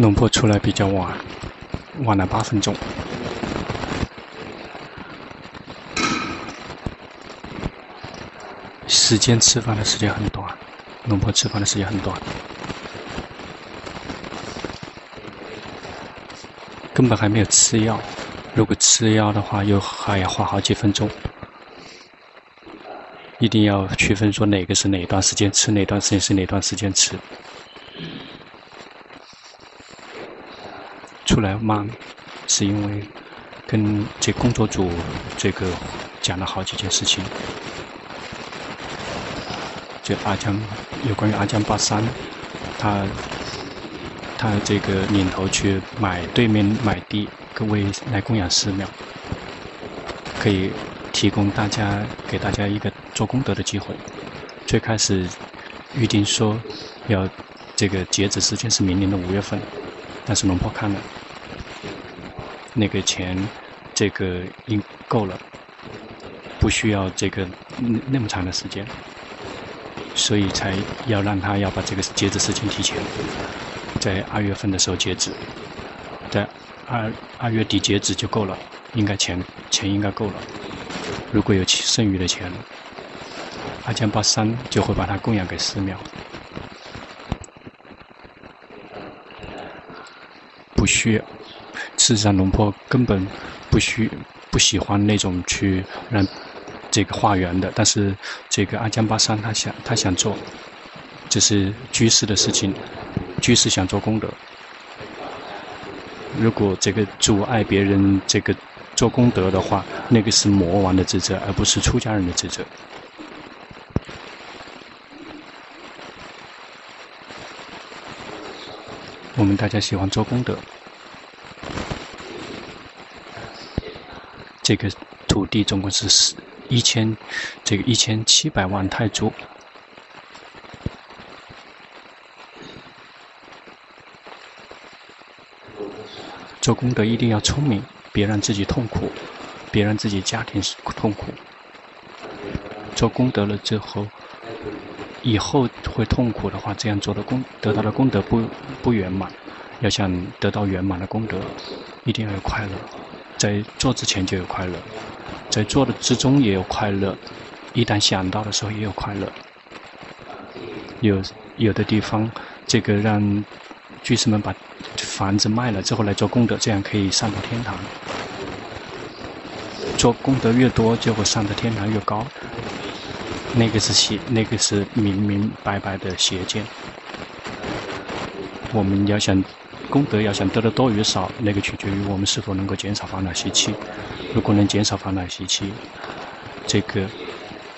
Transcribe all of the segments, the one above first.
龙婆出来比较晚，晚了八分钟。时间吃饭的时间很短，龙婆吃饭的时间很短，根本还没有吃药。如果吃药的话，又还要花好几分钟。一定要区分说哪个是哪段时间吃，哪段时间是哪段时间吃。出来慢，是因为跟这工作组这个讲了好几件事情。就阿江有关于阿江巴山，他他这个领头去买对面买地，各位来供养寺庙，可以提供大家给大家一个做功德的机会。最开始预定说要这个截止时间是明年的五月份，但是龙婆看了那个钱，这个应够了，不需要这个那么长的时间。所以才要让他要把这个截止时间提前，在二月份的时候截止，在二二月底截止就够了，应该钱钱应该够了。如果有剩余的钱，阿江巴山就会把它供养给寺庙。不需要，事实上龙婆根本不需不喜欢那种去让。这个化缘的，但是这个阿江巴山他想他想做，这是居士的事情，居士想做功德。如果这个阻碍别人这个做功德的话，那个是魔王的职责，而不是出家人的职责。我们大家喜欢做功德，这个土地总共是十。一千，这个一千七百万泰铢，做功德一定要聪明，别让自己痛苦，别让自己家庭痛苦。做功德了之后，以后会痛苦的话，这样做的功得到的功德不不圆满。要想得到圆满的功德，一定要有快乐，在做之前就有快乐。在做的之中也有快乐，一旦想到的时候也有快乐。有有的地方，这个让居士们把房子卖了之后来做功德，这样可以上到天堂。做功德越多，就会上的天堂越高。那个是邪，那个是明明白白的邪见。我们要想。功德要想得的多与少，那个取决于我们是否能够减少烦恼习气。如果能减少烦恼习气，这个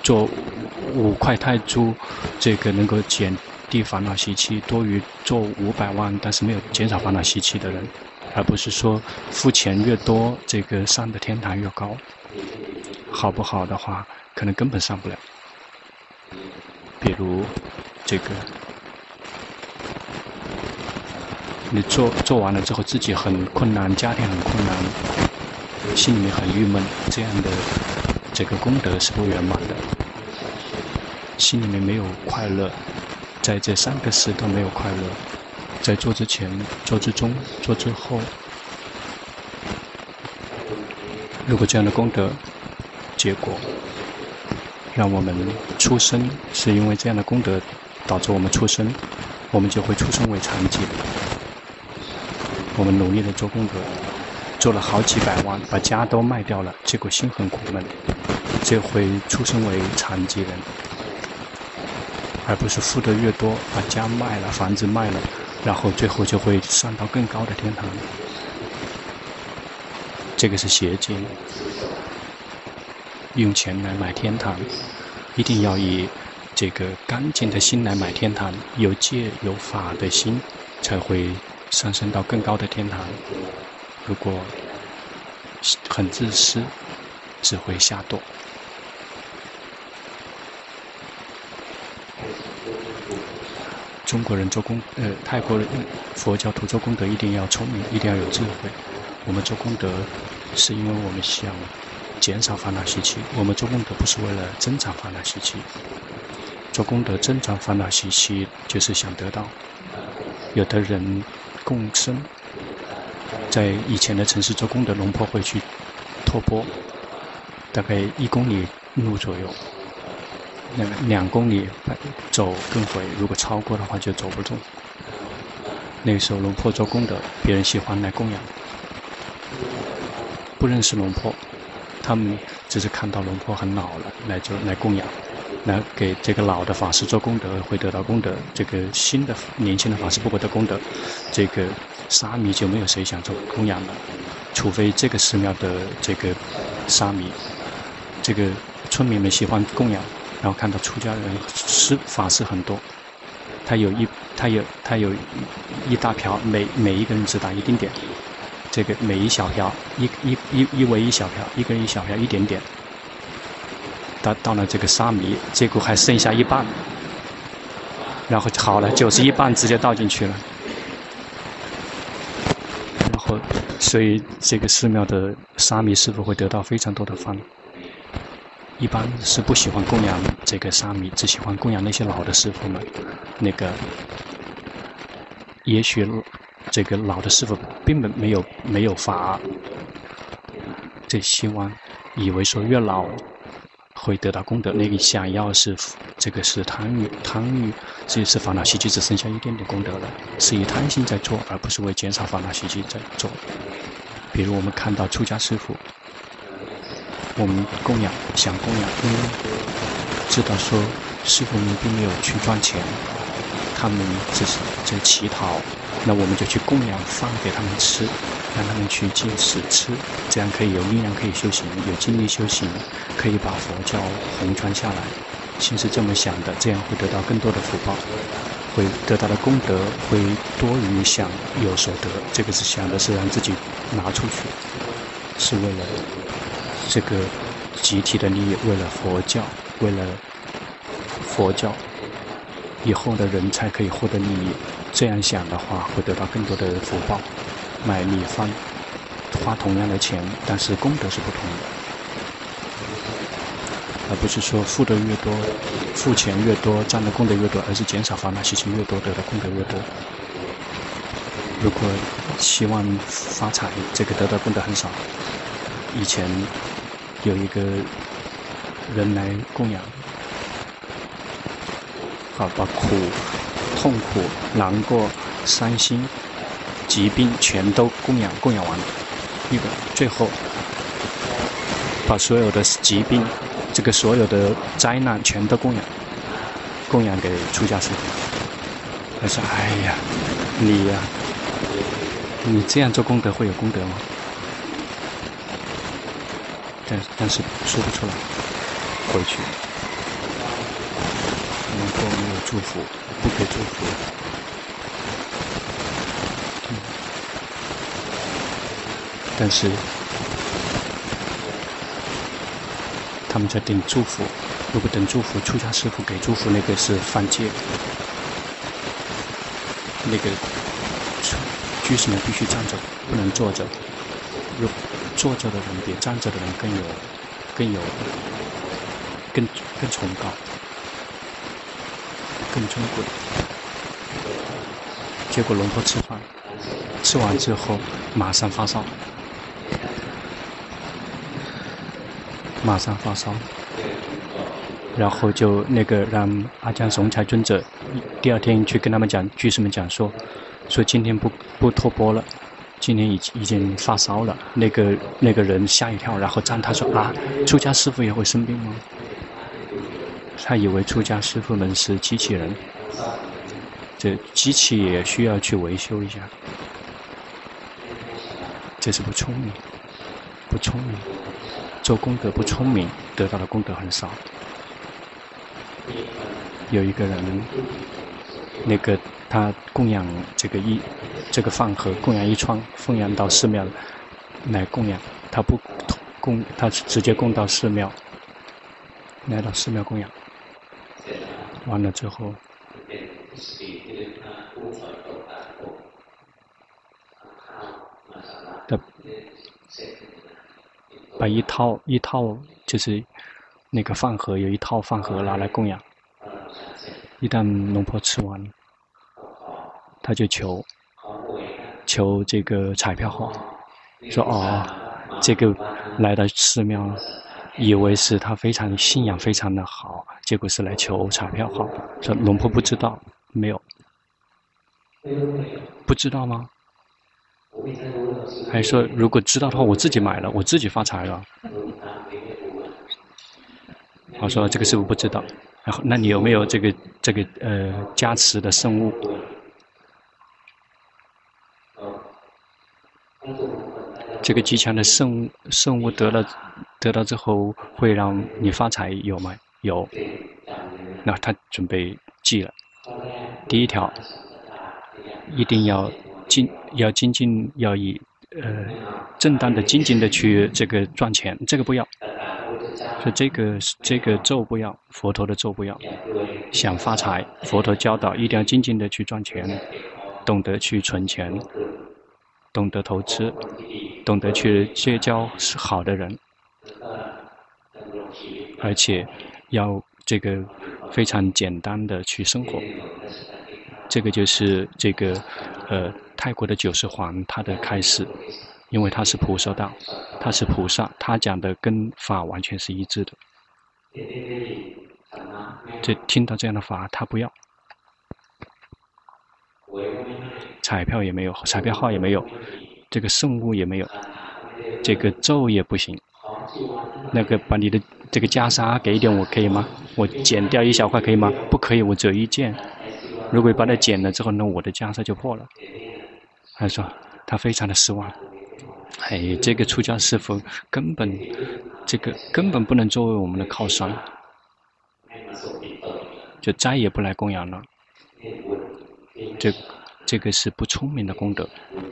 做五块泰铢，这个能够减低烦恼习气，多于做五百万但是没有减少烦恼习气的人，而不是说付钱越多，这个上的天堂越高。好不好的话，可能根本上不了。比如这个。你做做完了之后，自己很困难，家庭很困难，心里面很郁闷，这样的这个功德是不圆满的。心里面没有快乐，在这三个事都没有快乐，在做之前、做之中、做之后，如果这样的功德结果让我们出生，是因为这样的功德导致我们出生，我们就会出生为残疾。我们努力的做功德，做了好几百万，把家都卖掉了，结果心很苦闷，这回出生为残疾人，而不是富得越多，把家卖了，房子卖了，然后最后就会上到更高的天堂。这个是邪见，用钱来买天堂，一定要以这个干净的心来买天堂，有戒有法的心才会。上升到更高的天堂。如果很自私，只会下堕。中国人做功，呃，泰国人佛教徒做功德一定要聪明，一定要有智慧。我们做功德是因为我们想减少烦恼习气，我们做功德不是为了增长烦恼习气。做功德增长烦恼习气，就是想得到。有的人。共生。在以前的城市做功德，龙婆会去托钵，大概一公里路左右，两两公里走更回，如果超过的话就走不动。那时候龙婆做功德，别人喜欢来供养，不认识龙婆，他们只是看到龙婆很老了，来就来供养。来给这个老的法师做功德，会得到功德；这个新的年轻的法师不会得功德。这个沙弥就没有谁想做供养了，除非这个寺庙的这个沙弥，这个村民们喜欢供养，然后看到出家人师法师很多，他有一他有他有一大瓢，每每一个人只打一丁点，这个每一小瓢一一一一为一小瓢，一个人一小瓢一点点。到到了这个沙弥，结果还剩下一半，然后好了，九十一半直接倒进去了，然后所以这个寺庙的沙弥师傅会得到非常多的饭。一般是不喜欢供养这个沙弥，只喜欢供养那些老的师傅们。那个也许这个老的师傅并没没有没有法，这希望以为说越老。会得到功德。那个想要是这个是贪欲，贪欲这是烦恼习气，只剩下一点点功德了，是以贪心在做，而不是为减少烦恼习气在做。比如我们看到出家师父，我们供养想供养，因为知道说师父们并没有去赚钱，他们只是在乞讨，那我们就去供养饭给他们吃。让他们去进食吃，这样可以有力量，可以修行，有精力修行，可以把佛教弘传下来。心是这么想的，这样会得到更多的福报，会得到的功德会多于想有所得。这个是想的是让自己拿出去，是为了这个集体的利益，为了佛教，为了佛教以后的人才可以获得利益。这样想的话，会得到更多的福报。买米饭，花同样的钱，但是功德是不同的，而不是说付的越多，付钱越多，占的功德越多，而是减少烦恼习气越多，得到功德越多。如果希望发财，这个得到功德很少。以前有一个人来供养，好，把苦、痛苦、难过、伤心。疾病全都供养供养完了，一个最后把所有的疾病，这个所有的灾难全都供养，供养给出家师父。他说：“哎呀，你呀，你这样做功德会有功德吗？”但但是说不出来，回去，能够没有祝福，给祝福。但是他们在等祝福，如果等祝福，出家师父给祝福，那个是犯戒。那个居士们必须站着，不能坐着。如坐着的人比站着的人更有、更有、更更崇高、更尊贵。结果龙婆吃饭，吃完之后马上发烧。马上发烧，然后就那个让阿江雄才尊者第二天去跟他们讲，居士们讲说，说今天不不托钵了，今天已已经发烧了。那个那个人吓一跳，然后赞他说啊，出家师父也会生病吗？他以为出家师父们是机器人，这机器也需要去维修一下，这是不聪明，不聪明。做功德不聪明，得到的功德很少。有一个人，那个他供养这个一这个饭盒，供养一串，奉养到寺庙来供养，他不供，他直接供到寺庙，来到寺庙供养。完了之后，他。把一套一套就是那个饭盒，有一套饭盒拿来供养。一旦龙婆吃完，他就求求这个彩票号，说哦，这个来到寺庙了，以为是他非常信仰非常的好，结果是来求彩票号。说龙婆不知道，没有，不知道吗？还说如果知道的话，我自己买了，我自己发财了。我说这个师父不知道，然后那你有没有这个这个呃加持的圣物？这个吉祥的圣物圣物得了得到之后会让你发财有吗？有。那他准备记了。第一条，一定要精要精进要以呃正当的精进的去这个赚钱，这个不要。说这个这个咒不要，佛陀的咒不要。想发财，佛陀教导一定要精进的去赚钱，懂得去存钱。懂得投资，懂得去结交是好的人，而且要这个非常简单的去生活。这个就是这个呃泰国的九世皇他的开始，因为他是菩萨道，他是菩萨，他讲的跟法完全是一致的。这听到这样的法，他不要。彩票也没有，彩票号也没有，这个圣物也没有，这个咒也不行。那个把你的这个袈裟给一点我可以吗？我剪掉一小块可以吗？不可以，我只有一件。如果把它剪了之后，那我的袈裟就破了。他说他非常的失望。哎，这个出家师父根本这个根本不能作为我们的靠山，就再也不来供养了。这。这个是不聪明的功德，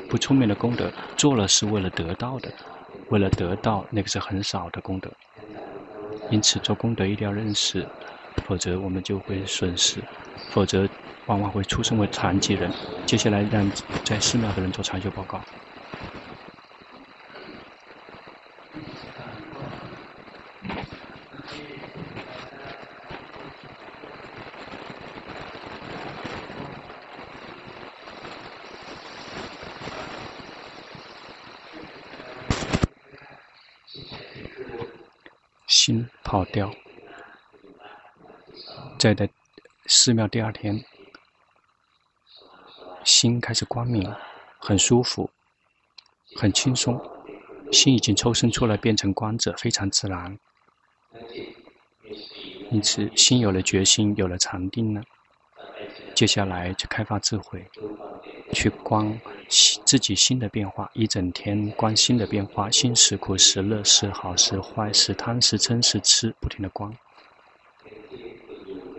不聪明的功德做了是为了得到的，为了得到那个是很少的功德。因此做功德一定要认识，否则我们就会损失，否则往往会出生为残疾人。接下来让在寺庙的人做长修报告。心跑掉，在的寺庙第二天，心开始光明，很舒服，很轻松，心已经抽身出来变成光者，非常自然。因此，心有了决心，有了禅定了，接下来就开发智慧。去观自己心的变化，一整天观心的变化，心是苦是乐是好是坏是贪是嗔是痴，不停的观。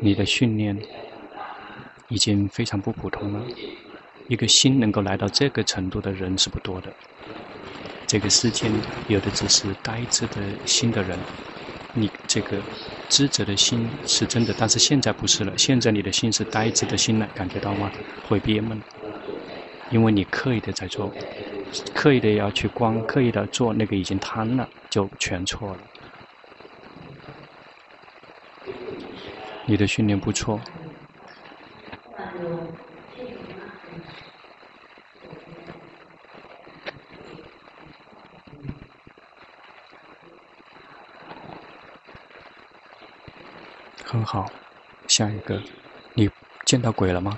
你的训练已经非常不普通了，一个心能够来到这个程度的人是不多的。这个世间有的只是呆滞的心的人，你这个智者的心是真的，但是现在不是了，现在你的心是呆滞的心了，感觉到吗？会憋闷。因为你刻意的在做，刻意的要去观，刻意的做那个已经贪了，就全错了。你的训练不错，很好。下一个，你见到鬼了吗？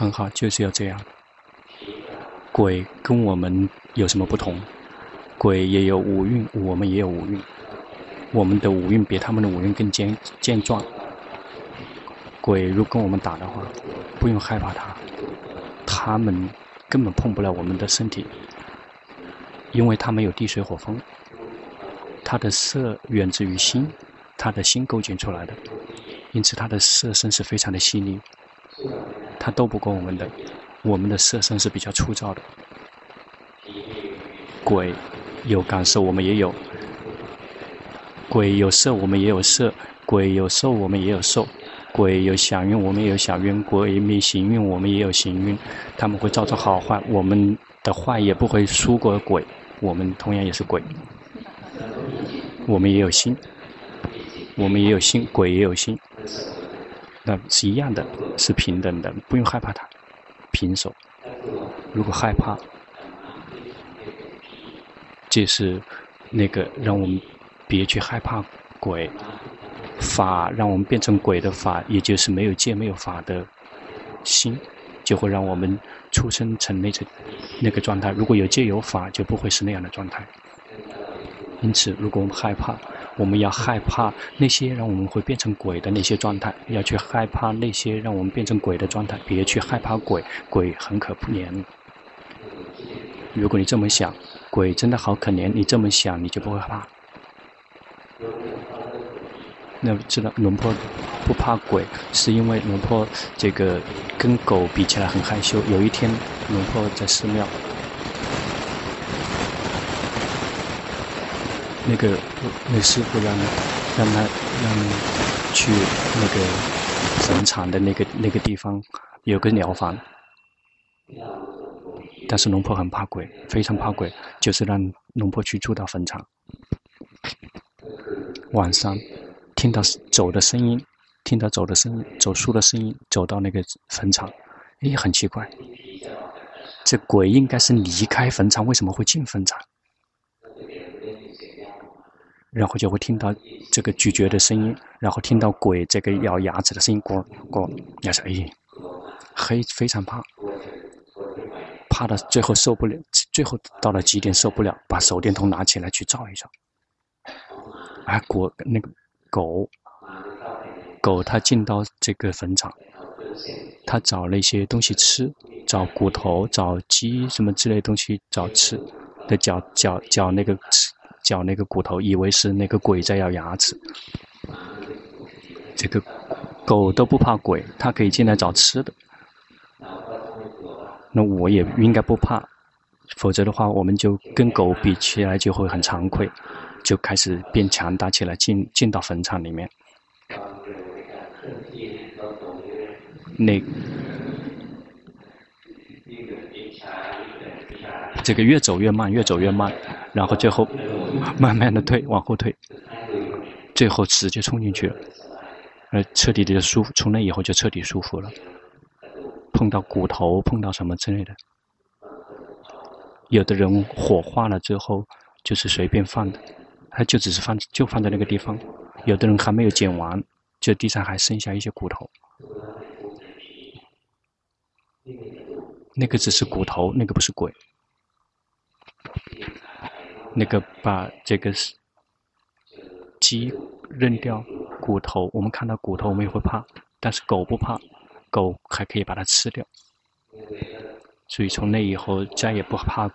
很好，就是要这样。鬼跟我们有什么不同？鬼也有五蕴，我们也有五蕴。我们的五蕴比他们的五蕴更坚健壮。鬼如果跟我们打的话，不用害怕他，他们根本碰不了我们的身体，因为他没有地水火风。他的色源自于心，他的心构建出来的，因此他的色身是非常的细腻。他斗不过我们的，我们的色身是比较粗糙的。鬼有感受，我们也有；鬼有色，我们也有色；鬼有受，我们也有受；鬼有想蕴，我们也有想蕴；鬼没行运，我们也有行运。他们会造成好坏，我们的坏也不会输过鬼。我们同样也是鬼，我们也有心，我们也有心，鬼也有心。那是一样的，是平等的，不用害怕它，平手。如果害怕，这是那个让我们别去害怕鬼法，让我们变成鬼的法，也就是没有戒没有法的心，就会让我们出生成那个那个状态。如果有戒有法，就不会是那样的状态。因此，如果我们害怕，我们要害怕那些让我们会变成鬼的那些状态，要去害怕那些让我们变成鬼的状态，别去害怕鬼，鬼很可怜。如果你这么想，鬼真的好可怜，你这么想，你就不会怕。那知道龙婆不怕鬼，是因为龙婆这个跟狗比起来很害羞。有一天，龙婆在寺庙。那个那师傅让让他让去那个坟场的那个那个地方有个寮房，但是龙婆很怕鬼，非常怕鬼，就是让龙婆去住到坟场。晚上听到走的声音，听到走的声音，走树的声音，走到那个坟场，诶，很奇怪，这鬼应该是离开坟场，为什么会进坟场？然后就会听到这个咀嚼的声音，然后听到鬼这个咬牙齿的声音，咕咕，也是哎，非非常怕，怕到最后受不了，最后到了极点受不了，把手电筒拿起来去照一照。哎，果那个狗，狗它进到这个坟场，它找那些东西吃，找骨头，找鸡什么之类的东西找吃，的脚脚脚那个吃嚼那个骨头，以为是那个鬼在咬牙齿。这个狗都不怕鬼，它可以进来找吃的。那我也应该不怕，否则的话，我们就跟狗比起来就会很惭愧，就开始变强大起来，进进到坟场里面。那这个越走越慢，越走越慢，然后最后。慢慢的退，往后退，最后直接冲进去了，呃，彻底的舒服。从那以后就彻底舒服了。碰到骨头，碰到什么之类的，有的人火化了之后就是随便放的，他就只是放，就放在那个地方。有的人还没有捡完，就地上还剩下一些骨头。那个只是骨头，那个不是鬼。那个把这个鸡扔掉骨头，我们看到骨头我们也会怕，但是狗不怕，狗还可以把它吃掉。所以从那以后再也不怕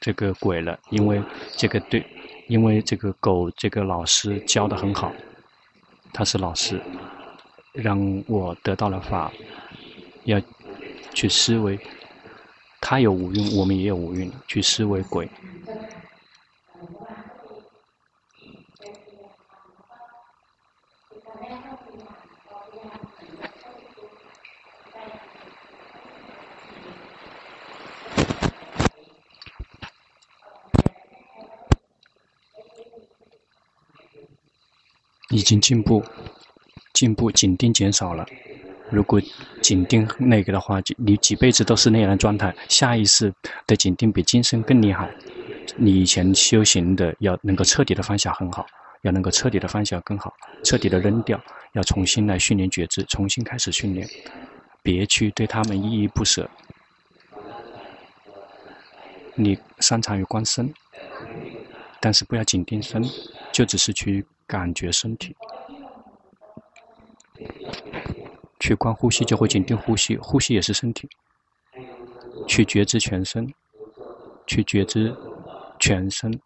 这个鬼了，因为这个对，因为这个狗这个老师教得很好，他是老师，让我得到了法，要去思维，他有五蕴，我们也有五蕴，去思维鬼。已经进步，进步，紧盯减少了。如果紧盯那个的话，你几辈子都是那样的状态。下一世的紧盯比今生更厉害。你以前修行的要能够彻底的放下很好，要能够彻底的放下更好，彻底的扔掉，要重新来训练觉知，重新开始训练，别去对他们依依不舍。你擅长于观身，但是不要紧盯身，就只是去。感觉身体，去观呼吸就会紧盯呼吸，呼吸也是身体。去觉知全身，去觉知全身。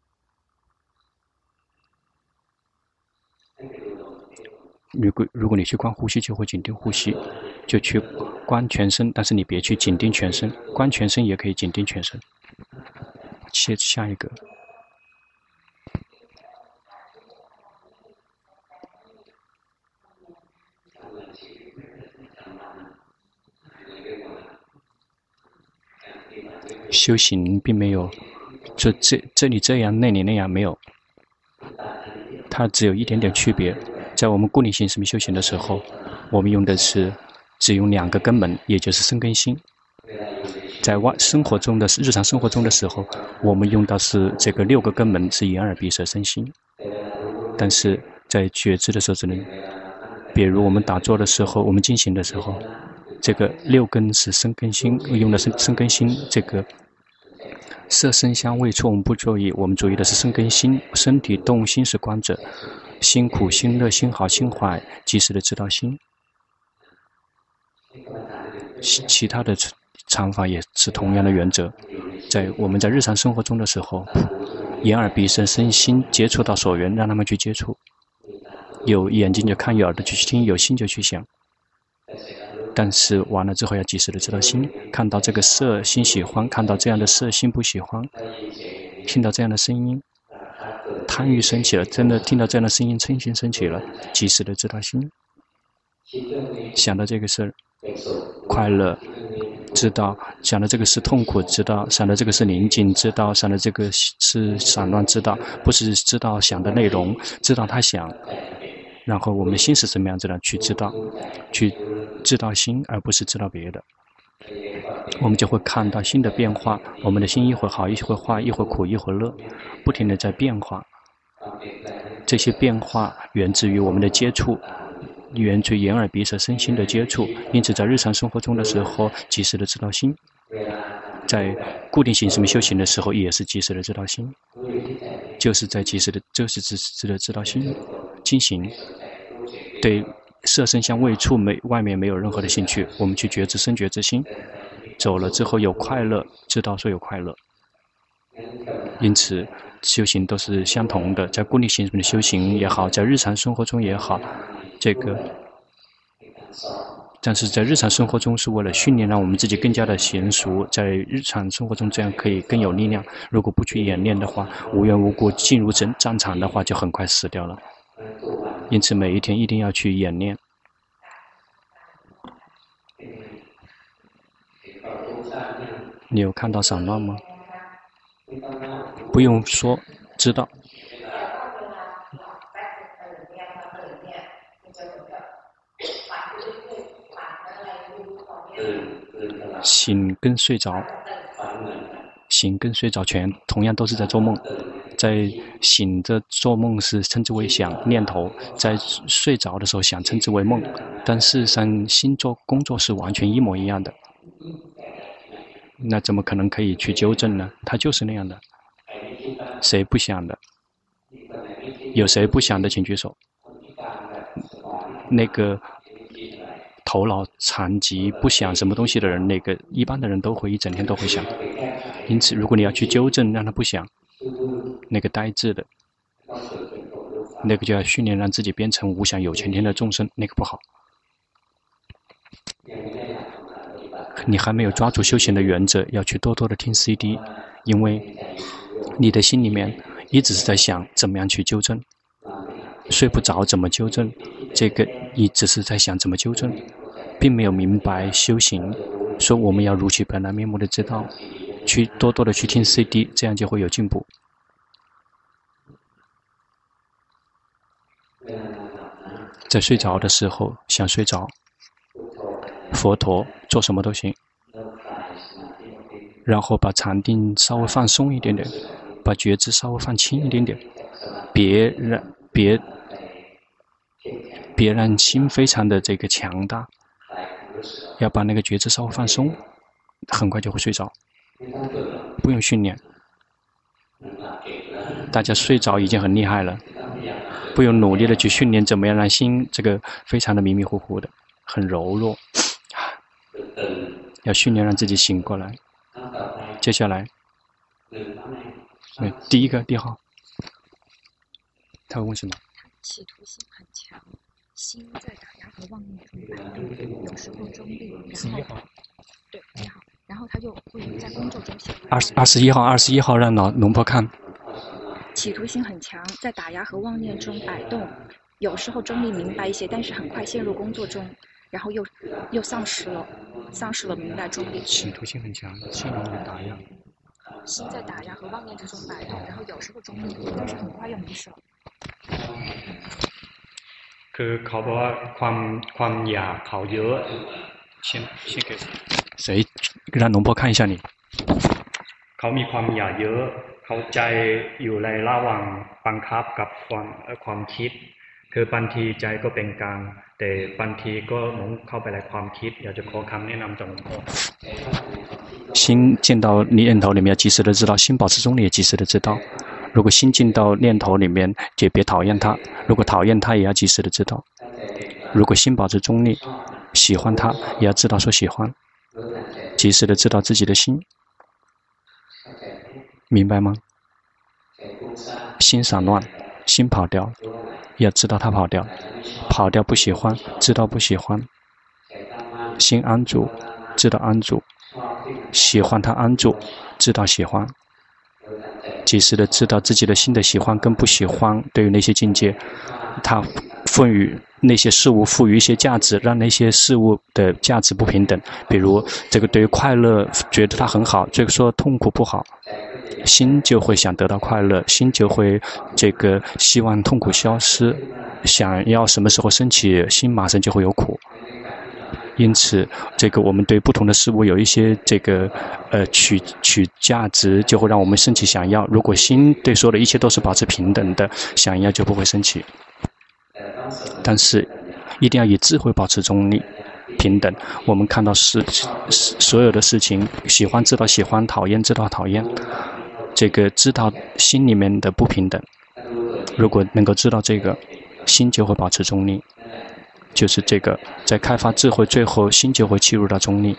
如果如果你去观呼吸，就会紧盯呼吸，就去观全身。但是你别去紧盯全身，观全身也可以紧盯全身。切下一个。修行并没有，这这这里这样，那里那样没有，它只有一点点区别。在我们固定性什么修行的时候，我们用的是只用两个根本，也就是身根心。在外生活中的日常生活中的时候，我们用的是这个六个根本是眼耳鼻舌身心。但是在觉知的时候，只能，比如我们打坐的时候，我们进行的时候，这个六根是身根心，用的是身根心。这个色声香味触我们不注意，我们注意的是身跟心，身体动心是观者，心苦心乐心好心坏，及时的知道心。其其他的。禅法也是同样的原则，在我们在日常生活中的时候，眼耳鼻舌身心接触到所缘，让他们去接触，有眼睛就看，有耳朵就去听，有心就去想。但是完了之后要及时的知道心，看到这个色心喜欢，看到这样的色心不喜欢，听到这样的声音，贪欲升起了，真的听到这样的声音嗔心升起了，及时的知道心，想到这个事儿，快乐。知道想的这个是痛苦，知道想的这个是宁静，知道想的这个是散乱，知道不是知道想的内容，知道他想，然后我们的心是什么样子的，去知道，去知道心，而不是知道别的，我们就会看到心的变化，我们的心一会好，一会坏，一会苦，一会乐，不停的在变化，这些变化源自于我们的接触。源于眼耳鼻舌身心的接触，因此在日常生活中的时候，及时的知道心；在固定性什么修行的时候，也是及时的知道心，就是在及时的，就是及时的知道心。进行对色身香味触没外面没有任何的兴趣，我们去觉知生觉之心，走了之后有快乐，知道说有快乐。因此修行都是相同的，在固定性的修行也好，在日常生活中也好。这个，但是在日常生活中是为了训练，让我们自己更加的娴熟，在日常生活中这样可以更有力量。如果不去演练的话，无缘无故进入战战场的话，就很快死掉了。因此每一天一定要去演练。你有看到散乱吗？不用说，知道。醒跟睡着，醒跟睡着全同样都是在做梦，在醒着做梦是称之为想念头，在睡着的时候想称之为梦，但事实上心做工作是完全一模一样的，那怎么可能可以去纠正呢？它就是那样的，谁不想的？有谁不想的，请举手。那个。头脑残疾、不想什么东西的人，那个一般的人都会一整天都会想。因此，如果你要去纠正，让他不想，那个呆滞的，那个就要训练让自己变成无想有前天的众生，那个不好。你还没有抓住修行的原则，要去多多的听 CD，因为你的心里面一直是在想怎么样去纠正，睡不着怎么纠正，这个你只是在想怎么纠正。并没有明白修行，说我们要如其本来面目的知道，去多多的去听 CD，这样就会有进步。在睡着的时候想睡着，佛陀做什么都行，然后把禅定稍微放松一点点，把觉知稍微放轻一点点，别让别别让心非常的这个强大。要把那个觉知稍微放松，很快就会睡着，不用训练。大家睡着已经很厉害了，不用努力的去训练，怎么样让心这个非常的迷迷糊糊的，很柔弱。要训练让自己醒过来。接下来，第一个第一号，他会问什么？企图心很强。心在打压和妄念中摆动，有时候中立，然后对你好，然后他就会在工作中写。二十二十一号，二十一号让老农婆看。企图心很强，在打压和妄念中摆动，有时候中立明白一些，但是很快陷入工作中，然后又又丧失了，丧失了明白中立。企图心很强，心容易打压。心在打压和妄念之中摆动，然后有时候中立，但是很快又没事了。 คือเขาบอกว่าความความอยากเขาเยอะ先先给谁让龙婆看一下你 เขามีความอยากเยอะเขาใจอยู่ในระหว่างบังคับกับความความคิดคือบางทีใจก็เป็นกลางแต่บางทีก็หลงเข้าไปในความคิดอยากจะขอคำแนะนำจากหลวงพ่อ心见到念头里面，要及时的知道；心保持中立，也及时的知道。如果心进到念头里面，就别讨厌它；如果讨厌它，也要及时的知道。如果心保持中立，喜欢它，也要知道说喜欢，及时的知道自己的心， 明白吗？心散乱，心跑掉，要知道它跑掉，跑掉不喜欢，知道不喜欢，心安住，知道安住。喜欢他安住，知道喜欢，及时的知道自己的心的喜欢跟不喜欢。对于那些境界，他赋予那些事物赋予一些价值，让那些事物的价值不平等。比如这个对于快乐觉得它很好，这个说痛苦不好，心就会想得到快乐，心就会这个希望痛苦消失，想要什么时候升起，心马上就会有苦。因此，这个我们对不同的事物有一些这个呃取取价值，就会让我们升起想要。如果心对所有的一切都是保持平等的，想要就不会升起。但是，一定要以智慧保持中立、平等。我们看到事所有的事情，喜欢知道喜欢，讨厌知道讨厌，这个知道心里面的不平等。如果能够知道这个，心就会保持中立。就是这个，在开发智慧，最后心就会进入到中立，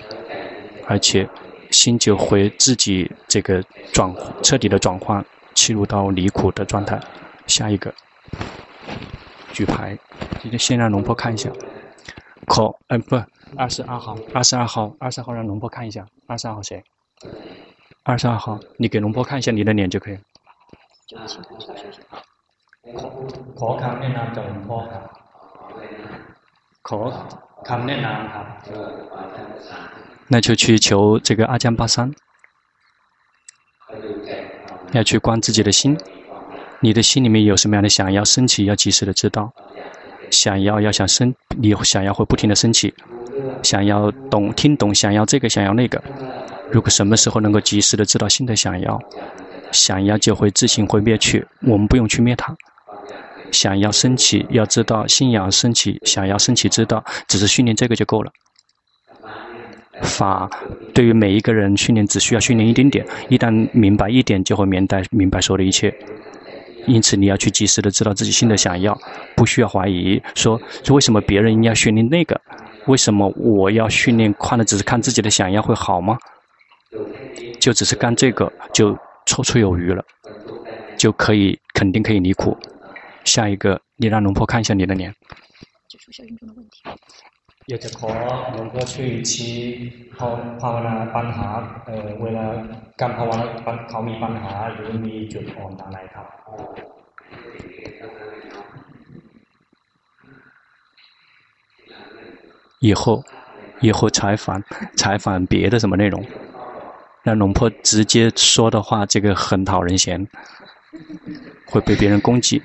而且心就会自己这个转彻底的转换，进入到离苦的状态。下一个，举牌，今天先让龙婆看一下。可，嗯，不，二十二号，二十二号，二十二号让龙波看一下。二十二号谁？二十二号，你给龙波看一下你的脸就可以。就请他出去。可看面呢？叫龙婆。可，看面呢？那就去求这个阿江巴桑，要去观自己的心。你的心里面有什么样的想要升起，要及时的知道。想要要想升，你想要会不停的升起。想要懂听懂，想要这个想要那个。如果什么时候能够及时的知道新的想要，想要就会自行会灭去，我们不用去灭它。想要升起，要知道信仰升起，想要升起，知道只是训练这个就够了。法对于每一个人训练只需要训练一点点，一旦明白一点，就会明白明白所有的一切。因此，你要去及时的知道自己心的想要，不需要怀疑，说为什么别人要训练那个，为什么我要训练看的只是看自己的想要会好吗？就只是干这个就绰绰有余了，就可以肯定可以离苦。下一个，你让龙婆看一下你的脸。解除效应中的问题。也就可龙婆去去好好那办哈，呃，为了干好完了办考米办哈，有米就哦拿来他。以后，以后采访采访别的什么内容，让龙婆直接说的话，这个很讨人嫌，会被别人攻击。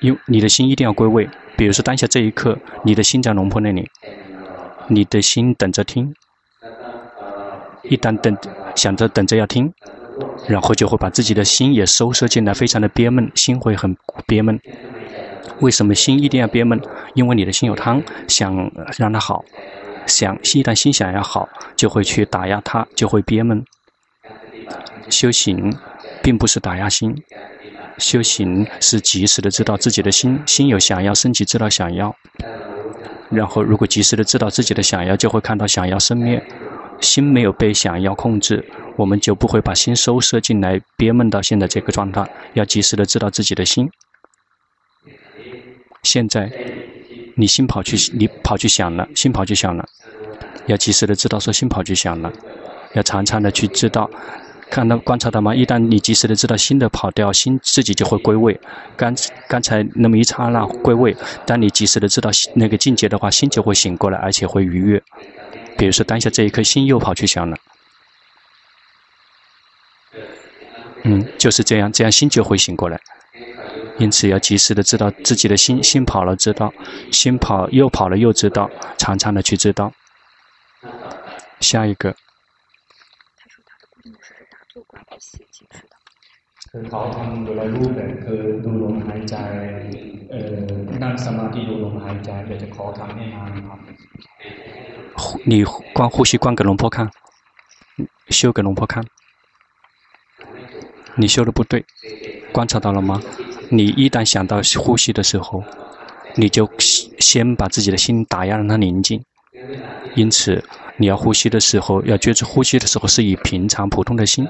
因你的心一定要归位，比如说当下这一刻，你的心在龙婆那里，你的心等着听，一旦等想着等着要听，然后就会把自己的心也收摄进来，非常的憋闷，心会很憋闷。为什么心一定要憋闷？因为你的心有贪，想让它好，想一旦心想要好，就会去打压它，就会憋闷。修行并不是打压心。修行是及时的知道自己的心，心有想要升起，知道想要。然后，如果及时的知道自己的想要，就会看到想要生灭。心没有被想要控制，我们就不会把心收摄进来，憋闷到现在这个状态。要及时的知道自己的心。现在，你心跑去，你跑去想了，心跑去想了，要及时的知道说心跑去想了，要常常的去知道。看到观察到吗？一旦你及时的知道心的跑掉，心自己就会归位。刚刚才那么一刹那归位，当你及时的知道那个境界的话，心就会醒过来，而且会愉悦。比如说当下这一颗心又跑去想了，嗯，就是这样，这样心就会醒过来。因此要及时的知道自己的心，心跑了知道，心跑又跑了又知道，常常的去知道。下一个。他说他的固定模式是打坐观呼吸，其实的。คือเขาทำโดยรูปแบบคือดูลมหายใจเอ่อนั่งสมาธิดูลมหายใจอยากจะขอทำให้นานครับ你观呼吸观给龙婆看，修给龙婆看。你修的不对，观察到了吗？你一旦想到呼吸的时候，你就先把自己的心打压，让它宁静。 因此，你要呼吸的时候，要觉知呼吸的时候是以平常普通的心，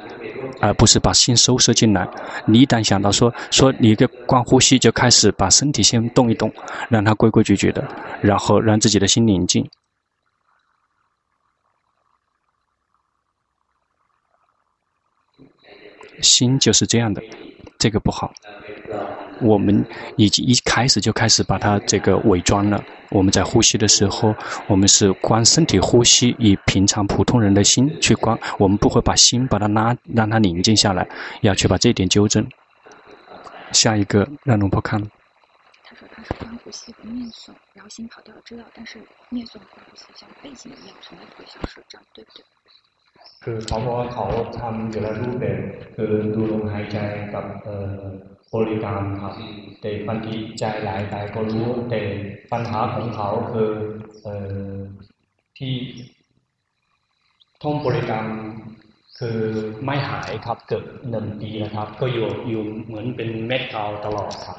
而不是把心收摄进来。你一旦想到说说你一个观呼吸，就开始把身体先动一动，让它规规矩矩的，然后让自己的心宁静。心就是这样的，这个不好。我们已经一开始就开始把它这个伪装了。我们在呼吸的时候，我们是观身体呼吸，以平常普通人的心去观。我们不会把心把它拉，让它宁静下来，要去把这一点纠正。下一个，让龙婆看。他说他是观呼吸和念诵，然后心跑掉了，知道，但是念诵和呼吸像背景一样，从来不会消失，这样对不对？ คือเขาบอกว่าเขาทำอยู่แล้วรูปแบบคือดูลมหายใจกับบริกรรมครับ แต่บางทีใจหลไปก็รู้แต่ปัญหาของเขาคือเอ่อที่ท่องบริกรรมคือไม่หายครับเกือบหนึ่งปีนะครับ ก็อยู่อยู่เหมือนเป็นเม็ดเกาตลอดครับ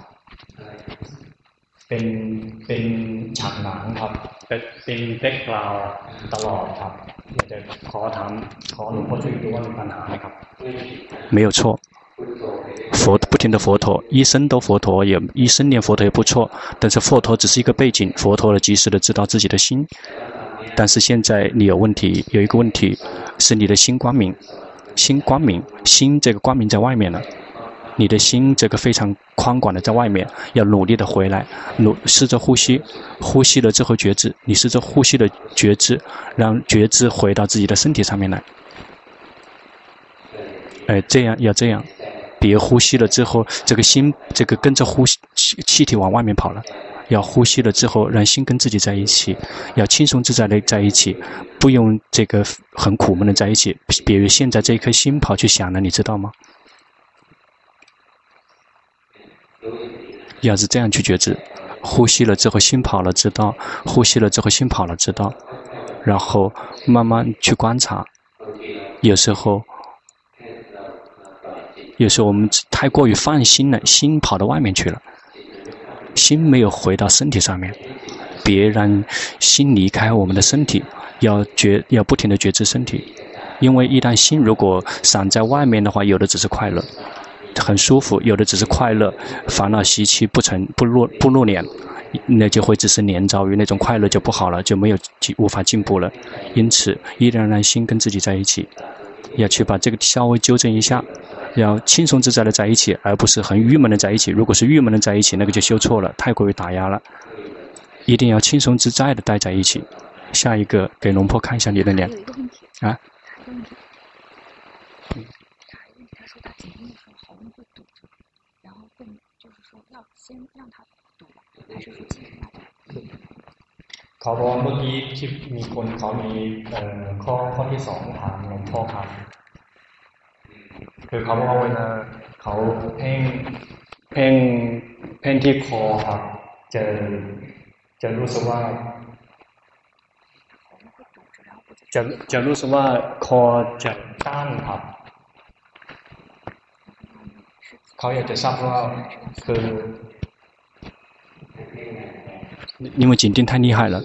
เป็นเป็นฉากหนังครับเป็นเป็นแบ็กกราวตลอดครับอยากจะขอถามขอหลวงพ่อช่วยดูว่ามีปัญหาไหมครับ没有错佛不停的佛陀医生都佛陀也医生念佛陀也不错但是佛陀只是一个背景佛陀的及时的知道自己的心但是现在你有问题有一个问题是你的心光明心光明心这个光明在外面了 你的心这个非常宽广的在外面，要努力的回来，努试着呼吸，呼吸了之后觉知，你试着呼吸的觉知，让觉知回到自己的身体上面来。哎，这样要这样，别呼吸了之后，这个心这个跟着呼吸气气体往外面跑了，要呼吸了之后，让心跟自己在一起，要轻松自在的在一起，不用这个很苦闷的在一起。比如现在这一颗心跑去想了，你知道吗？要是这样去觉知，呼吸了之后心跑了知道，呼吸了之后心跑了知道，然后慢慢去观察。有时候，有时候我们太过于放心了，心跑到外面去了，心没有回到身体上面。别让心离开我们的身体，要觉要不停的觉知身体，因为一旦心如果散在外面的话，有的只是快乐。很舒服，有的只是快乐，烦恼习气不成不露不露脸，那就会只是黏着于那种快乐就不好了，就没有无法进步了。因此，一定要让心跟自己在一起，要去把这个稍微纠正一下，要轻松自在的在一起，而不是很郁闷的在一起。如果是郁闷的在一起，那个就修错了，太过于打压了。一定要轻松自在的待在一起。下一个，给龙婆看一下你的脸。啊？先让他读，还是说继续让他读？เขาบอกเมื่อกี้ที่มีคนเขามีเอ่อข้อข้อที่สองถามหลวงพ่อครับคือเขาบอกว่าเวลาเขาเพ่งเพ่งเพ่งที่คอครับจะจะรู้สึกว่าจะจะรู้สึกว่าคอจะต้านครับ เขาอยากจะทราบว่าคือ因为紧盯太厉害了，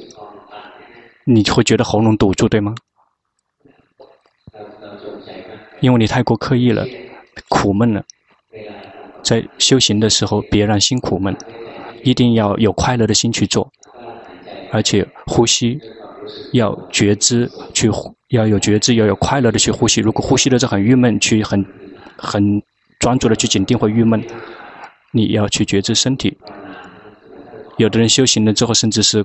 你会觉得喉咙堵住，对吗？因为你太过刻意了，苦闷了。在修行的时候，别让心苦闷，一定要有快乐的心去做，而且呼吸要觉知，去要有觉知，要有快乐的去呼吸。如果呼吸的是很郁闷，去很很 专注的去紧盯会郁闷，你要去觉知身体。有的人修行了之后，甚至是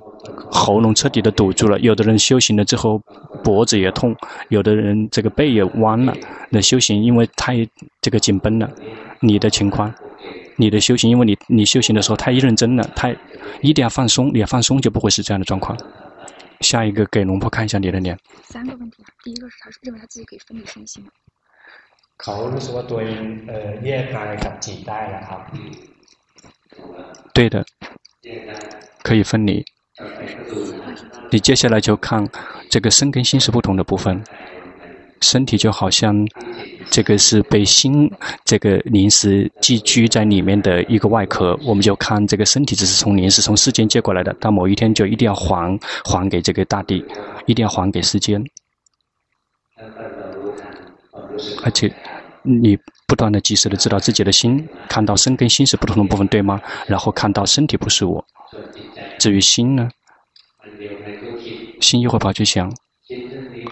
喉咙彻底的堵住了；有的人修行了之后，脖子也痛；有的人这个背也弯了。那修行因为太这个紧绷了，你的情况，你的修行，因为你你修行的时候太认真了，太一定要放松，你要放松就不会是这样的状况。下一个给龙婆看一下你的脸。三个问题啊，第一个是他认为他自己可以分离身心吗？对的，可以分离。你接下来就看这个身跟心是不同的部分，身体就好像这个是被心这个临时寄居在里面的一个外壳，我们就看这个身体只是从临时从世间借过来的，到某一天就一定要还还给这个大地，一定要还给世间，而且你不断的及时的知道自己的心，看到身跟心是不同的部分，对吗？然后看到身体不是我，至于心呢？心一会跑去想，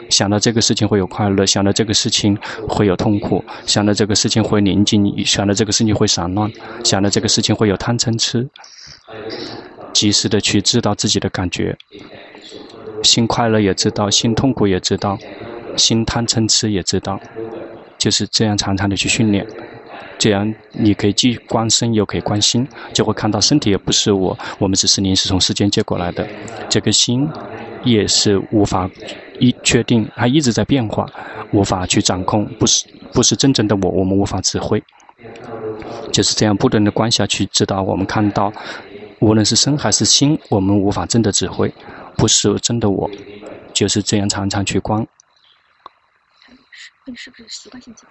想到这个事情会有快乐，想到这个事情会有痛苦，想到这个事情会宁静，想到这个事情会散乱，想到这个事情会有贪嗔痴，及时的去知道自己的感觉，心快乐也知道，心痛苦也知道，心贪嗔痴也知道，就是这样常常的去训练。这样，你可以既观身又可以观心，就会看到身体也不是我，我们只是临时从世间接过来的。这个心也是无法一确定，它一直在变化，无法去掌控，不是不是真正的我，我们无法指挥。就是这样不断的观下去，直到我们看到，无论是身还是心，我们无法真的指挥，不是真的我，就是这样常常去观。问是不是习惯性记？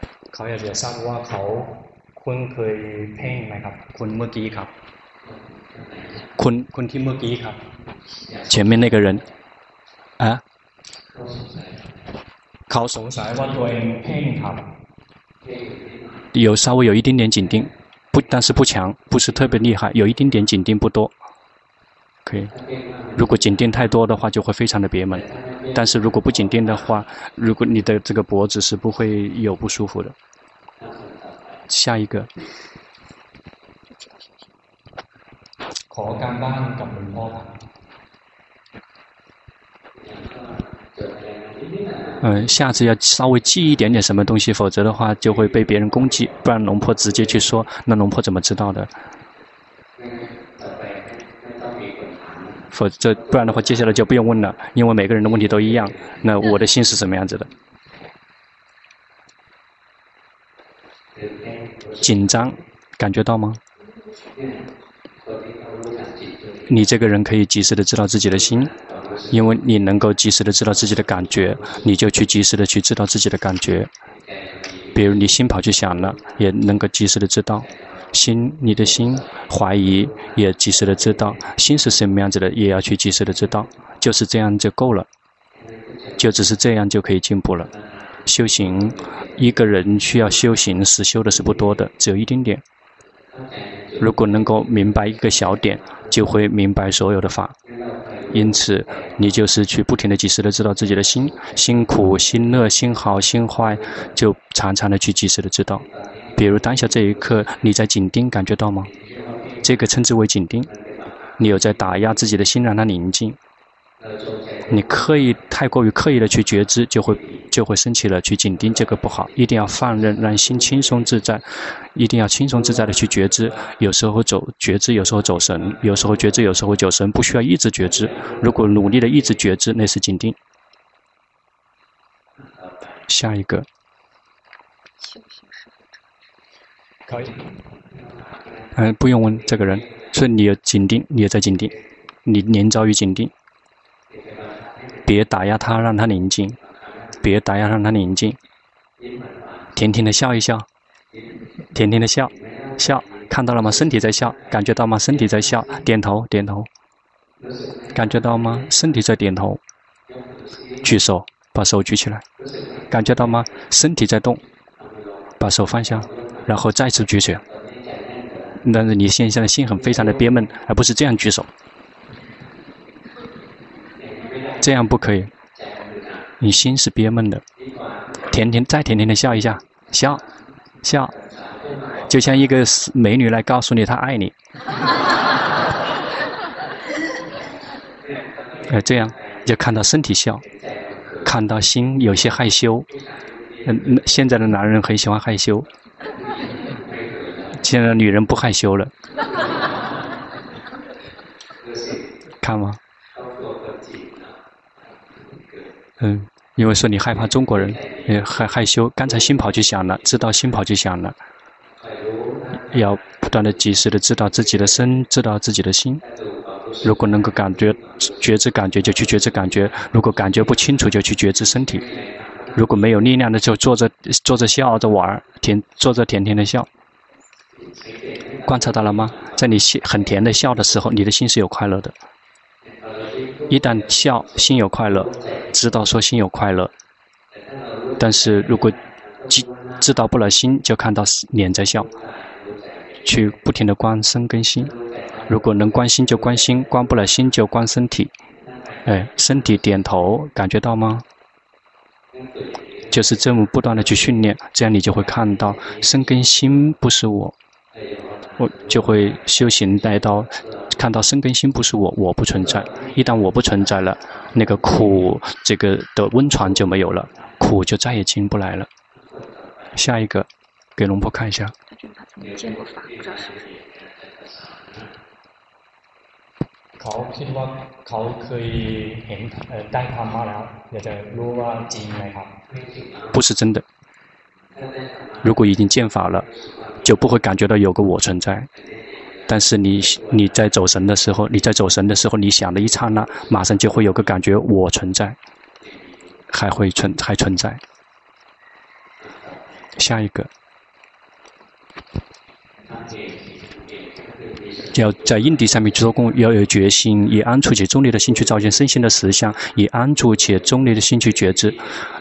คุณเคยเพ่งไหมครับคุณเมื่อกี้ครับคุณคุณที่เมื่อกี้ครับ前面那个人啊เขาสงสัยว่าตัวเองเพ่งครับ有稍微有一点点紧盯不但是不强不是特别厉害有一点点紧盯不多可以如果紧盯太多的话就会非常的别门 但是如果不紧盯的话如果你的这个脖子是不会有不舒服的下一个。嗯，下次要稍微记一点点什么东西，否则的话就会被别人攻击。不然龙婆直接去说，那龙婆怎么知道的？否则不然的话，接下来就不用问了，因为每个人的问题都一样。那我的心是什么样子的？紧张，感觉到吗？你这个人可以及时的知道自己的心，因为你能够及时的知道自己的感觉，你就去及时的去知道自己的感觉。比如你心跑去想了，也能够及时的知道。心，你的心怀疑，也及时的知道。心是什么样子的，也要去及时的知道。就是这样就够了，就只是这样就可以进步了。修行，一个人需要修行，时修的是不多的，只有一丁点。如果能够明白一个小点，就会明白所有的法。因此，你就是去不停的、及时的知道自己的心，心苦、心乐、心好、心坏，就常常的去及时的知道。比如当下这一刻，你在紧盯，感觉到吗？这个称之为紧盯。你有在打压自己的心，让它宁静。你刻意太过于刻意的去觉知，就会就会生气了。去紧盯这个不好，一定要放任，让心轻松自在。一定要轻松自在的去觉知。有时候走觉知，有时候走神，有时候觉知，有时候走神，不需要一直觉知。如果努力的一直觉知，那是紧盯。下一个。可以。嗯，不用问这个人，所以你有紧盯，你也在紧盯，你连遭于紧盯。别打压他，让他宁静；别打压，让他宁静。甜甜的笑一笑，甜甜的笑，笑，看到了吗？身体在笑，感觉到吗？身体在笑，点头，点头，感觉到吗？身体在点头，举手，把手举起来，感觉到吗？身体在动，把手放下，然后再次举起。但是你现在的心很非常的憋闷，而不是这样举手。这样不可以，你心是憋闷的。甜甜，再甜甜的笑一下，笑，笑，就像一个美女来告诉你她爱你。呃，这样就看到身体笑，看到心有些害羞。嗯，现在的男人很喜欢害羞。现在女人不害羞了，看吗？嗯，因为说你害怕中国人，也害害羞。刚才心跑去想了，知道心跑去想了，要不断的及时的知道自己的身，知道自己的心。如果能够感觉觉知感觉，就去觉知感觉；如果感觉不清楚，就去觉知身体。如果没有力量的，就坐着坐着笑着玩，甜坐着甜甜的笑。观察到了吗？在你笑很甜的笑的时候，你的心是有快乐的。一旦笑，心有快乐，知道说心有快乐。但是如果知知道不了心，就看到脸在笑，去不停的观身跟心。如果能观心就观心，观不了心就观身体。哎，身体点头，感觉到吗？就是这么不断的去训练，这样你就会看到身跟心不是我，我就会修行来到看到身跟心不是我，我不存在。一旦我不存在了，那个苦这个的温床就没有了，苦就再也进不来了。下一个，给龙婆看一下。他觉得他曾经见过法，不知道是不是。เขาคิดว่าเขาเคยเห็นได้ธรรมะแล้วอยากจะรู้ว่าจริงไหมครับ不是真的如果已经见法了 就不会感觉到有个我存在。但是你你在走神的时候你在走神的时候你想的一刹那马上就会有个感觉我存在还会存还存在。下一个。要在因地上面做工，要有决心，以安住且中立的心去照见身心的实相，以安住且中立的心去觉知，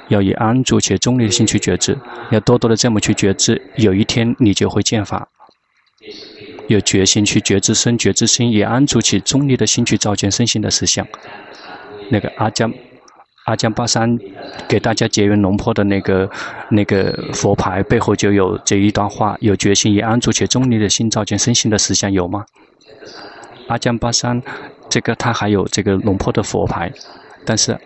要以安住且中立的心去觉知，要多多的这么去觉知，有一天你就会见法。有决心去觉知身，觉知心，以安住且中立的心去照见身心的实相。那个阿江阿江巴桑给大家结缘龙坡的那个那个佛牌背后就有这一段话：有决心以安住且中立的心照见身心的实相，有吗？阿江巴桑，这个他还有这个龙坡的佛牌，但是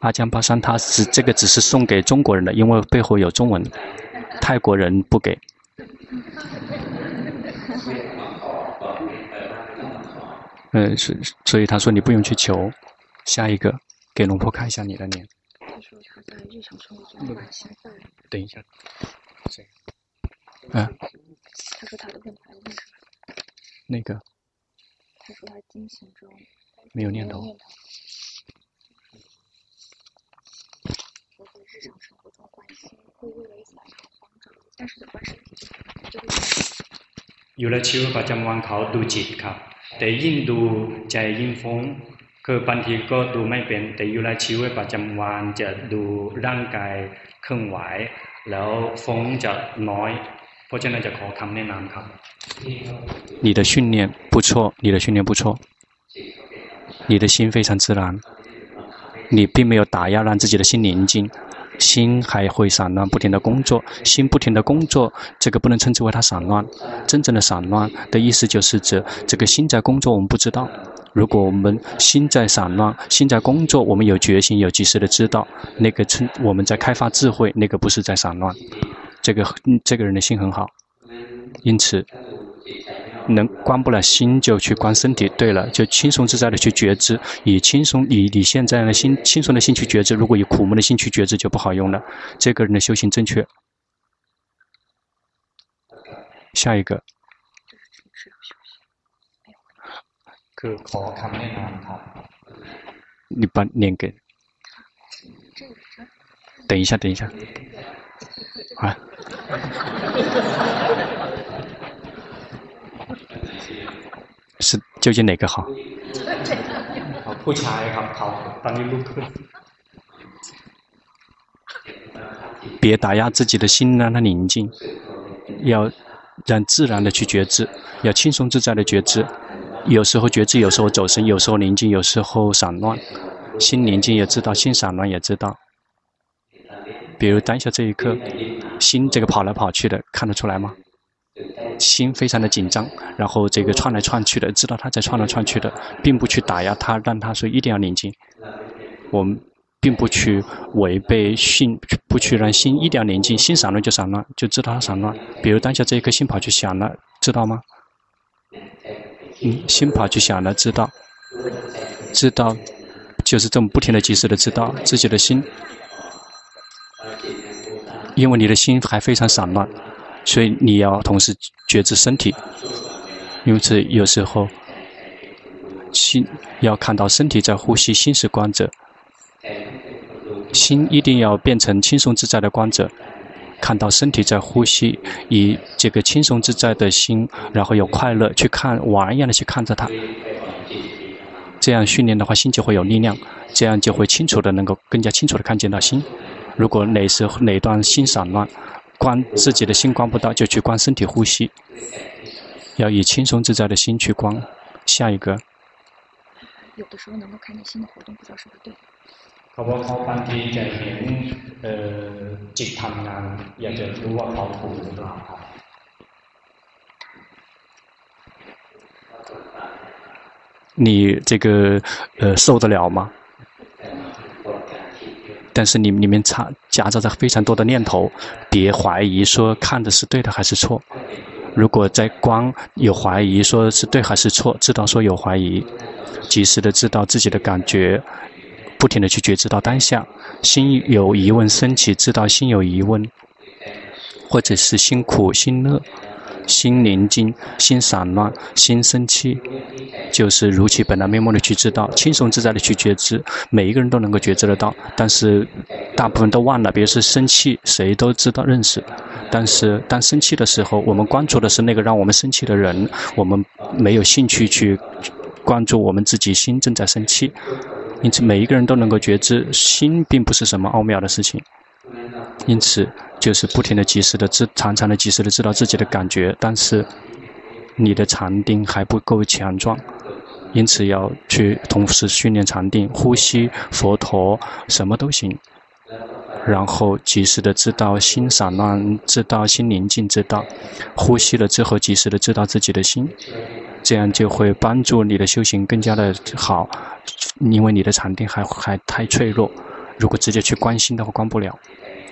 阿江巴山他只这个只是送给中国人的，因为背后有中文，泰国人不给。嗯，是，所以他说你不用去求。下一个，给龙婆看一下你的脸。他说他在日常生活中很兴奋。等一下，谁？嗯。他说他的问题问什么？那个。他说他惊醒中没有念头。我在日常生活中关心，会为了一些帮助，但是在观身体就会。อยู่แล้วชีวิตประจำวันเขาดูจิตครับแต่ยิ่งดูใจยิ่งฟุ้งคือบางทีก็ดูไม่เป็นแต่อยู่แล้วชีวิตประจำวันจะดูร่างกายเคลื่อนไหวแล้วฟุ้งจะน้อยเพราะฉะนั้นจะขอคำแนะนำครับ你的训练不错，你的训练不错，你的心非常自然，你并没有打压，让自己的心宁静， 心还会散乱，不停的工作，心不停的工作，这个不能称之为它散乱，真正的散乱的意思就是指这个心在工作，我们不知道。如果我们心在散乱，心在工作，我们有决心，有及时的知道，那个称我们在开发智慧，那个不是在散乱，这个这个人的心很好，因此。能关不了心，就去关身体。对了，就轻松自在的去觉知，以轻松以你现在的心轻松的心去觉知。如果以苦闷的心去觉知，就不好用了。这个人的修行正确。下一个。你把脸给。等一下，等一下。啊。是究竟哪个好？别打压自己的心，让它宁静，要让自然的去觉知，要轻松自在的觉知。有时候觉知，有时候走神，有时候宁静，有时候散乱。心宁静也知道，心散乱也知道。比如当下这一刻，心这个跑来跑去的，看得出来吗？心非常的紧张，然后这个窜来窜去的，知道他在窜来窜去的，并不去打压他，让他说一定要宁静。我们并不去违背心，不去让心一定要宁静，心散乱就散乱，就知道他散乱。比如当下这一颗心跑去想了，知道吗？嗯，心跑去想了，知道，知道，就是这么不停的、及时的知道自己的心，因为你的心还非常散乱，所以你要同时觉知身体。因此，有时候心要看到身体在呼吸，心是观者。心一定要变成轻松自在的观者，看到身体在呼吸，以这个轻松自在的心，然后有快乐去看玩一样的去看着它。这样训练的话，心就会有力量，这样就会清楚的能够更加清楚的看见到心。如果哪时哪段心散乱，观自己的心观不到，就去观身体呼吸。要以轻松自在的心去观。下一个。有的时候能够看见心的活动，不知道是不是对。เขาบอกเขาบางทีจะเห็นเอ่อจิตทำงานอยากจะรู้ว่าเขาถูกหรือเปล่าครับ你这个呃受得了吗？ 但是你里面插夹杂着非常多的念头，别怀疑说看的是对的还是错。如果在光有怀疑，说是对还是错，知道说有怀疑，及时的知道自己的感觉，不停的去觉知到当下，心有疑问升起，知道心有疑问，或者是心苦、心乐、心宁静、心散乱、心生气，就是如其本来面目的去知道，轻松自在的去觉知，每一个人都能够觉知得到，但是大部分都忘了，比如是生气，谁都知道认识。但是，当生气的时候，我们关注的是那个让我们生气的人，我们没有兴趣去关注我们自己心正在生气。因此，每一个人都能够觉知，心并不是什么奥妙的事情。因此，就是不停的、及时的知，常常的、及时的知道自己的感觉。但是，你的禅定还不够强壮，因此要去同时训练禅定、呼吸、佛陀，什么都行。然后及时的知道心散乱，知道心宁静，知道呼吸了之后及时的知道自己的心，这样就会帮助你的修行更加的好，因为你的禅定还还太脆弱，如果直接去观心的话，观不了。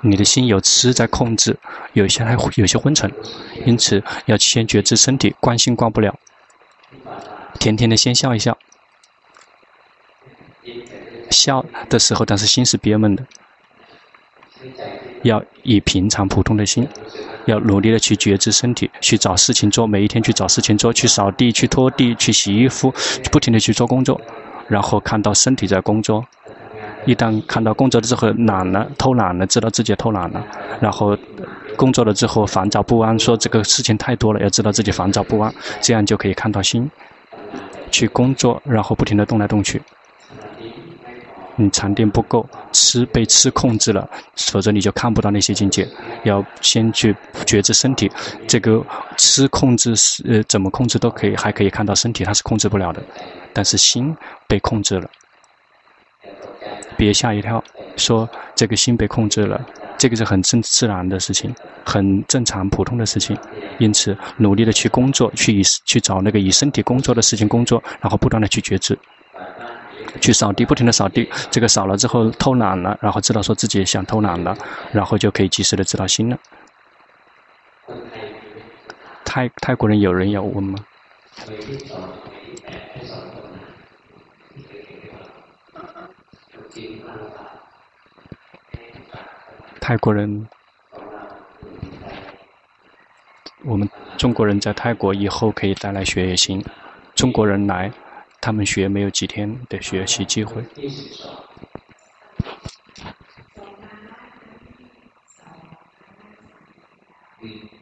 你的心有痴在控制，有些还有些昏沉，因此要先觉知身体，观心观不了，甜甜的先笑一笑，笑的时候，但是心是憋闷的。要以平常普通的心，要努力的去觉知身体，去找事情做，每一天去找事情做，去扫地、去拖地、去洗衣服，不停的去做工作，然后看到身体在工作。一旦看到工作了之后懒了、偷懒了，知道自己偷懒了，然后工作了之后烦躁不安，说这个事情太多了，要知道自己烦躁不安，这样就可以看到心去工作，然后不停的动来动去。你禅定不够，吃被吃控制了，否则你就看不到那些境界。要先去觉知身体，这个吃控制是呃怎么控制都可以，还可以看到身体它是控制不了的，但是心被控制了，别吓一跳，说这个心被控制了，这个是很正自然的事情，很正常普通的事情。因此努力的去工作，去以去找那个以身体工作的事情工作，然后不断的去觉知。去扫地，不停的扫地，这个扫了之后偷懒了，然后知道说自己想偷懒了，然后就可以及时的知道心了。泰泰国人有人要问吗？泰国人我们中国人在泰国以后可以再来学也行中国人来他们学没有几天的学习机会。嗯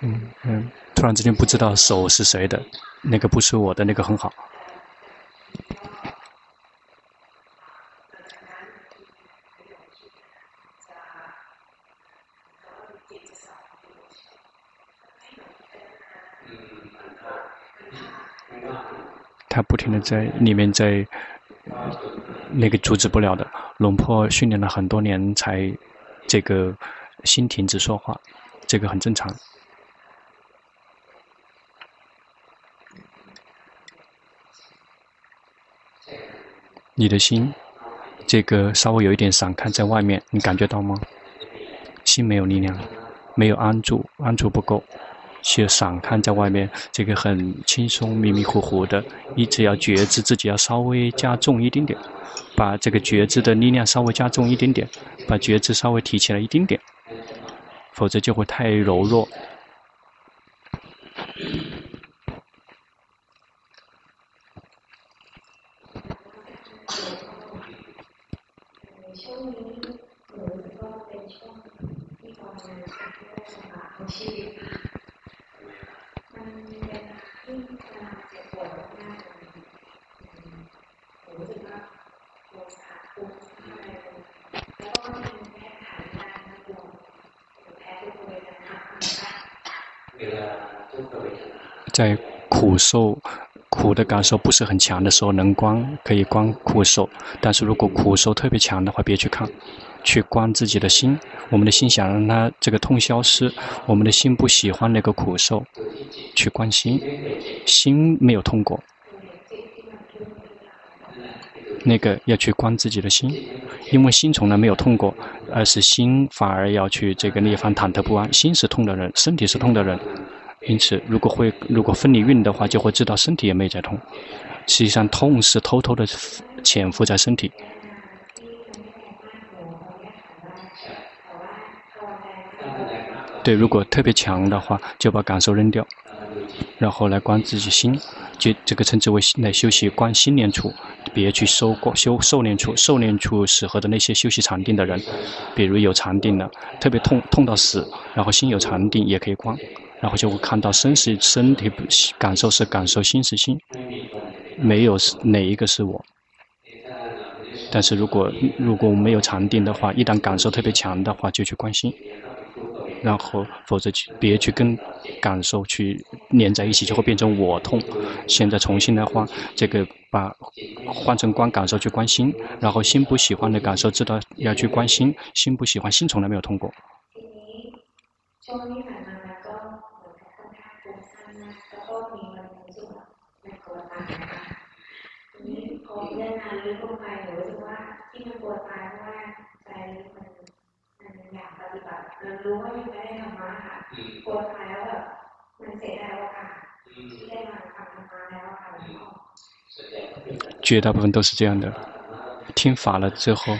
嗯嗯突然之间不知道手是谁的那个不是我的那个很好。他不停的在里面在，那个阻止不了的。龙婆训练了很多年才，这个心停止说话，这个很正常。你的心，这个稍微有一点散开在外面，你感觉到吗？心没有力量，没有安住，安住不够。去散看在外面，这个很轻松，迷迷糊糊的，一直要觉知自己要稍微加重一丁点，把这个觉知的力量稍微加重一丁点，把觉知稍微提起来一丁点，否则就会太柔弱。在苦受、苦的感受不是很强的时候，能观可以观苦受；但是如果苦受特别强的话，别去看，去观自己的心。我们的心想让它这个痛消失，我们的心不喜欢那个苦受，去观心，心没有痛过，那个要去观自己的心，因为心从来没有痛过，而是心反而要去这个涅槃忐忑不安。心是痛的人，身体是痛的人。因此，如果会如果分离运的话，就会知道身体也没在痛。实际上，痛是偷偷的潜伏在身体。对，如果特别强的话，就把感受扔掉，然后来观自己心，就这个称之为来修习观心念处，别去收过修受念处。受念处适合的那些修习禅定的人，比如有禅定的，特别痛痛到死，然后心有禅定也可以观。然后就会看到身是身体，感受是感受，心是心，没有哪一个是我。但是如果如果没有禅定的话，一旦感受特别强的话，就去关心，然后否则别去跟感受去连在一起，就会变成我痛。现在重新的话，这个把换成观感受去关心，然后心不喜欢的感受知道要去关心，心不喜欢，心从来没有痛过。绝大部分都是这样的，听法了之后，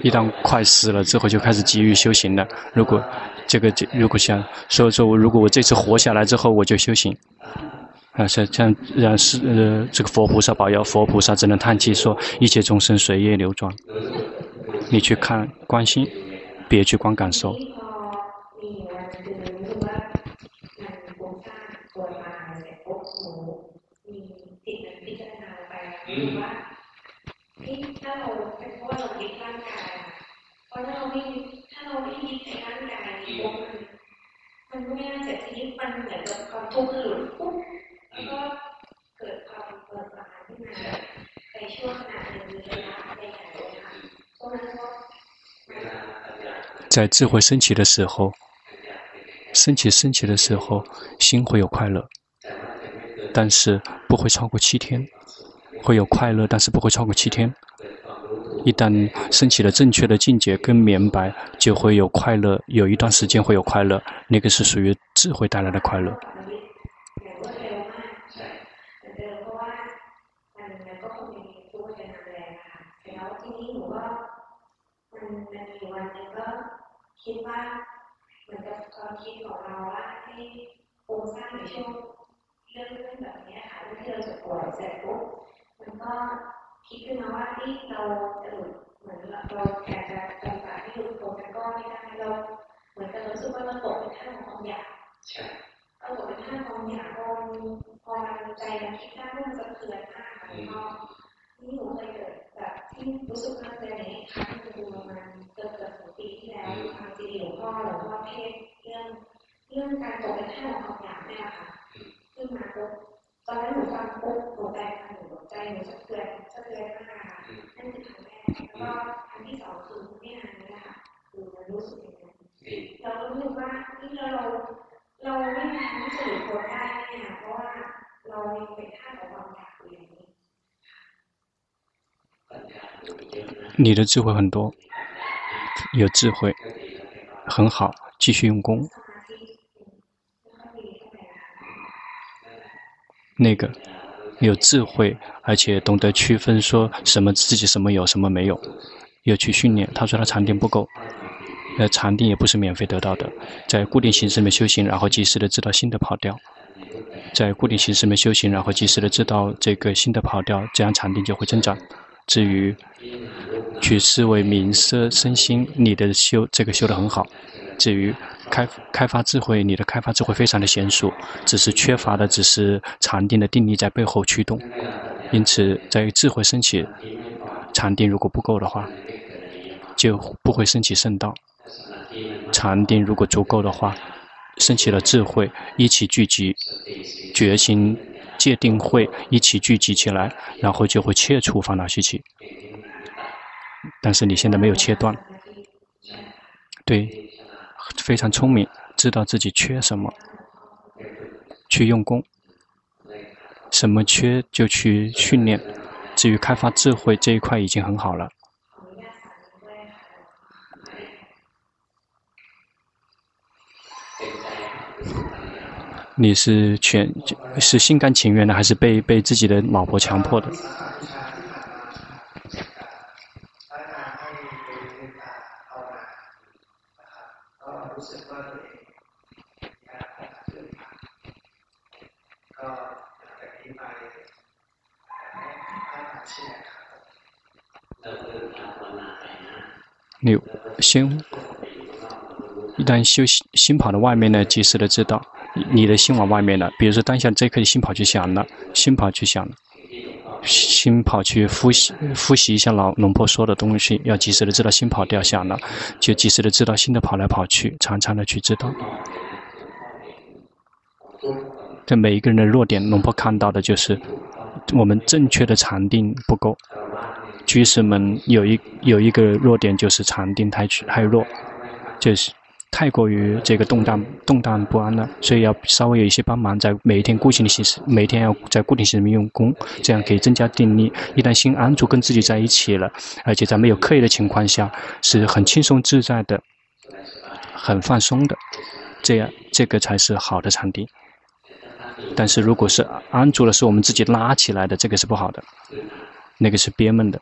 一旦快死了之后，就开始急于修行了。如果这个这如果想说说，如果我这次活下来之后，我就修行。啊，像像让是呃，这个佛菩萨保佑，佛菩萨只能叹气说：一切众生随业流转。你去看观心，别去光感受。在智慧升起的时候，升起升起的时候，心会有快乐，但是不会超过七天。会有快乐，但是不会超过七天。一旦升起了正确的境界跟明白，就会有快乐。有一段时间会有快乐，那个是属于智慧带来的快乐。你的智慧很多，有智慧，很好，继续用功。那个有智慧，而且懂得区分，说什么自己什么有，什么没有，要去训练。他说他禅定不够，呃，禅定也不是免费得到的，在固定形式里面修行，然后及时的知道新的跑调，在固定形式里面修行，然后及时的知道这个新的跑调，这样禅定就会增长。至于去思维名色身心，你的修这个修得很好。至于开开发智慧，你的开发智慧非常的娴熟，只是缺乏的只是禅定的定力在背后驱动。因此，在智慧升起，禅定如果不够的话，就不会升起圣道。禅定如果足够的话，升起了智慧，一起聚集，觉心。界定会一起聚集起来，然后就会切除烦恼习气。但是你现在没有切断，对，非常聪明，知道自己缺什么，去用功，什么缺就去训练。至于开发智慧这一块已经很好了。你是全是心甘情愿的，还是被被自己的老婆强迫的？你先一旦修心心跑到外面呢，及时的知道。你的心往外面了，比如说当下这颗心跑去想了，心跑去想了，心跑去复习复习一下老龙婆说的东西，要及时的知道心跑掉想了，就及时的知道心的跑来跑去，常常的去知道。这每一个人的弱点，龙婆看到的就是我们正确的禅定不够。居士们有一有一个弱点就是禅定太太弱，就是。太过于这个动荡动荡不安了，所以要稍微有一些帮忙，在每一天固定的形式，每天要在固定形式里面用功，这样可以增加定力。一旦心安住跟自己在一起了，而且在没有刻意的情况下，是很轻松自在的，很放松的，这样这个才是好的禅定。但是如果是安住了，是我们自己拉起来的，这个是不好的，那个是憋闷的。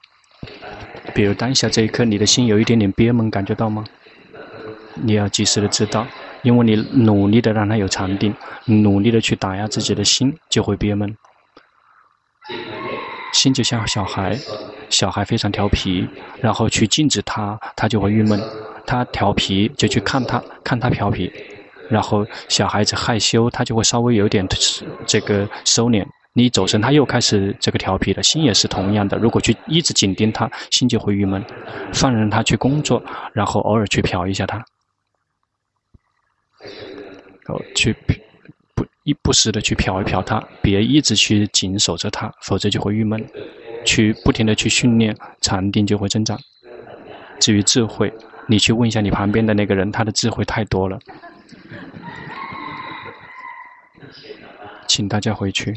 比如当下这一刻，你的心有一点点憋闷，感觉到吗？你要及时的知道，因为你努力的让他有禅定，努力的去打压自己的心，就会憋闷。心就像小孩，小孩非常调皮，然后去禁止他，他就会郁闷。他调皮就去看他，看他调皮，然后小孩子害羞，他就会稍微有点这个收敛。你走神，他又开始这个调皮了。心也是同样的，如果去一直紧盯他，心就会郁闷。放任他去工作，然后偶尔去瞟一下他。哦，去不一不时的去瞟一瞟他，别一直去紧守着他，否则就会郁闷。去不停的去训练禅定，就会增长。至于智慧，你去问一下你旁边的那个人，他的智慧太多了。请大家回去。